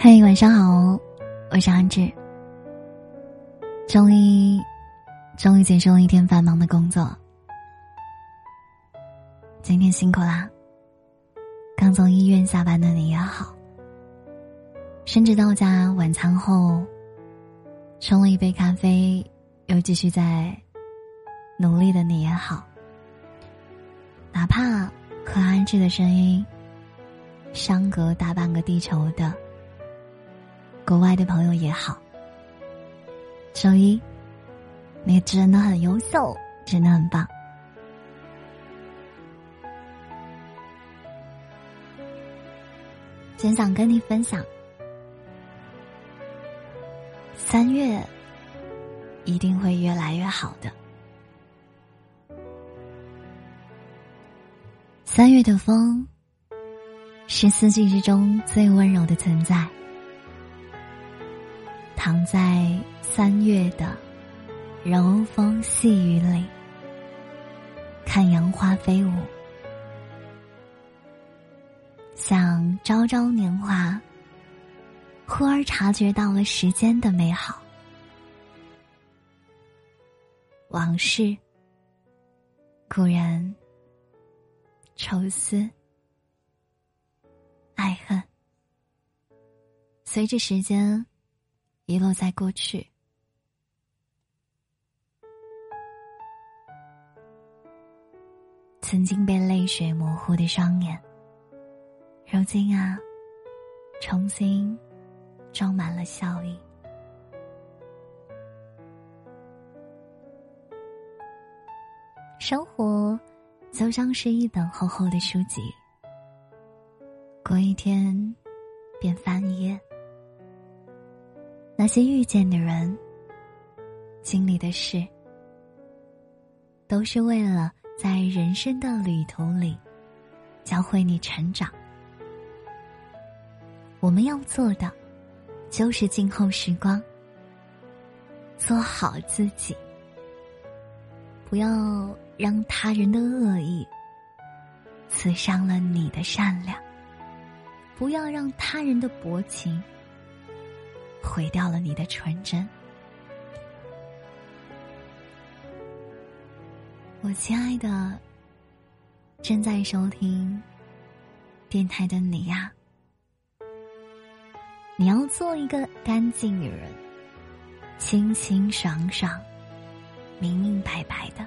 嘿，晚上好，我是安志。终于，终于结束了一天繁忙的工作，今天辛苦啦。刚从医院下班的你也好，甚至到家晚餐后，冲了一杯咖啡，又继续在努力的你也好。哪怕和安志的声音相隔大半个地球的国外的朋友也好，周一，你真的很优秀，真的很棒。真想跟你分享，三月一定会越来越好的。三月的风是四季之中最温柔的存在，躺在三月的柔风细雨里，看杨花飞舞。像朝朝年华，忽而察觉到了时间的美好。往事，故人，愁思，爱恨，随着时间遗落在过去。曾经被泪水模糊的双眼。如今啊，重新装满了笑意。生活就像是一本厚厚的书籍，过一天便翻一页。那些遇见的人、经历的事，都是为了在人生的旅途里教会你成长。我们要做的，就是静候时光，做好自己，不要让他人的恶意刺伤了你的善良，不要让他人的薄情毁掉了你的纯真。我亲爱的，正在收听电台的你呀。你要做一个干净女人，清清爽爽、明明白白的，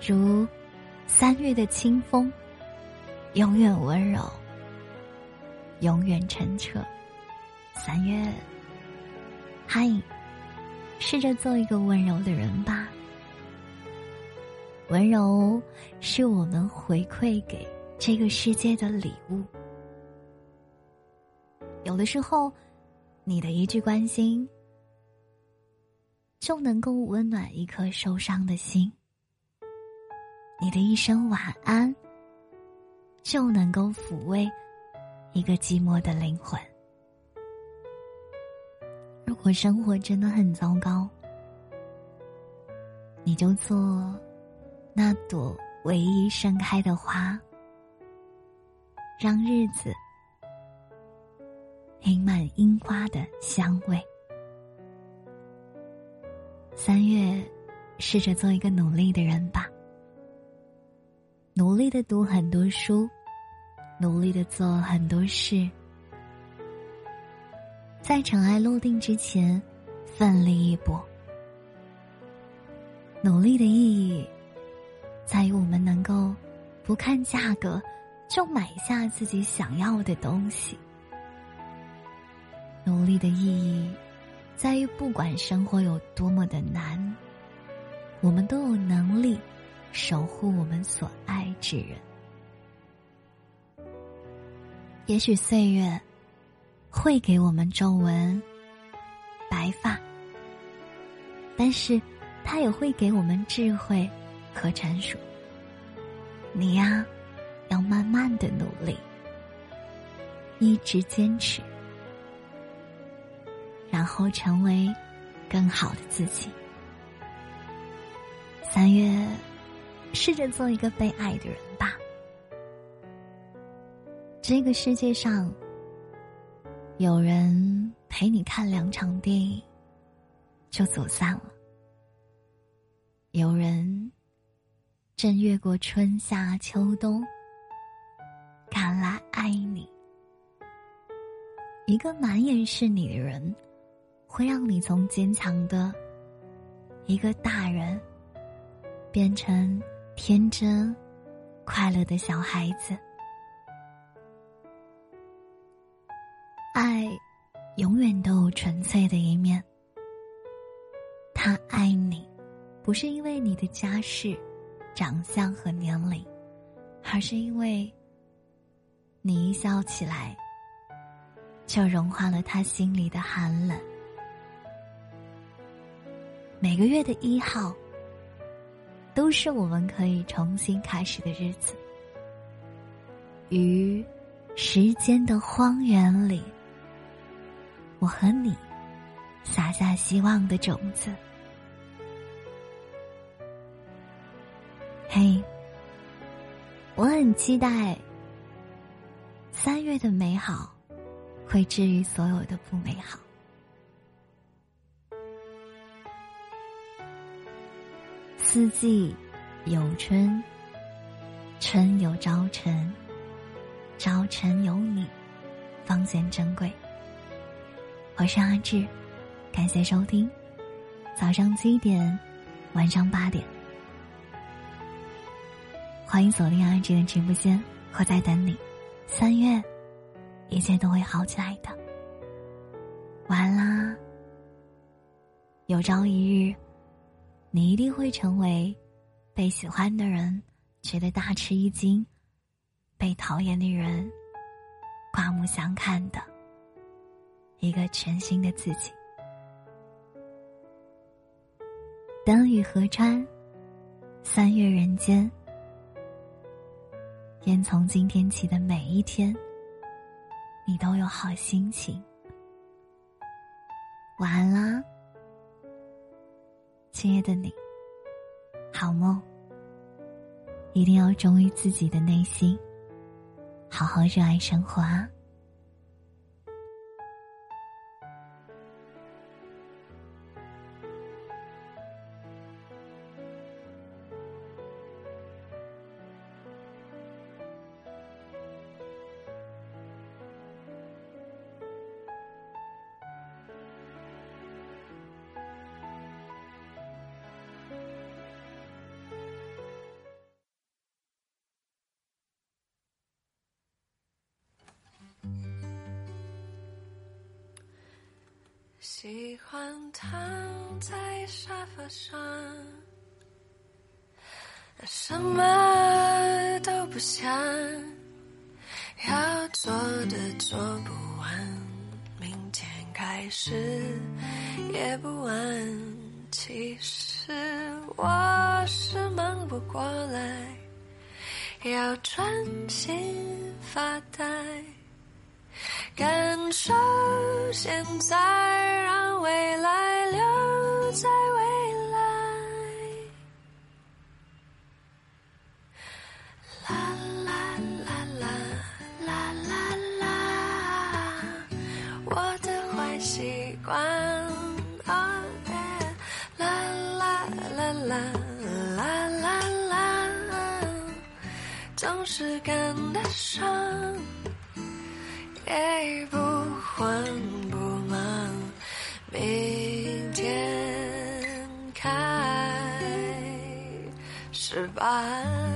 如三月的清风，永远温柔，永远澄澈。三月，嗨，试着做一个温柔的人吧。温柔是我们回馈给这个世界的礼物。有的时候，你的一句关心，就能够温暖一颗受伤的心；你的一声晚安，就能够抚慰一个寂寞的灵魂。如果生活真的很糟糕，你就做那朵唯一盛开的花，让日子。盈满樱花的香味。三月，试着做一个努力的人吧。努力的读很多书，努力的做很多事，在尘埃落定之前，奋力一搏。努力的意义，在于我们能够不看价格就买下自己想要的东西。努力的意义，在于不管生活有多么的难，我们都有能力守护我们所爱之人。也许岁月会给我们皱纹、白发，但是它也会给我们智慧和成熟。你呀，要慢慢的努力，一直坚持。然后成为更好的自己。三月，试着做一个被爱的人吧。这个世界上有人陪你看两场电影，就走散了；有人正越过春夏秋冬，赶来爱你。一个满眼是你的人，会让你从坚强的一个大人，变成天真、快乐的小孩子。爱，永远都有纯粹的一面。他爱你，不是因为你的家世、长相和年龄，而是因为你一笑起来。就融化了他心里的寒冷。每个月的一号，都是我们可以重新开始的日子。于时间的荒原里，我和你撒下希望的种子。嘿，我很期待三月的美好。会治愈所有的不美好。四季有春，春有朝晨，朝晨有你，方显珍贵。我是阿志，感谢收听，早上七点，晚上八点，欢迎锁定阿志的直播间，我在等你。三月。一切都会好起来的。完啦！有朝一日，你一定会成为被喜欢的人觉得大吃一惊，被讨厌的人刮目相看的一个全新的自己。灯雨河川，三月人间，愿从今天起的每一天。你都有好心情，晚安啦，亲爱的你，好梦。一定要忠于自己的内心，好好热爱生活啊。喜欢躺在沙发上，什么都不想，要做的做不完，明天开始也不晚。其实我是忙不过来，要专心发呆。感受现在，让未来留在未来。啦啦啦啦啦啦啦，我的坏习惯。啦啦啦啦啦啦啦，总是感得上。也不慌不忙，明天开始吧。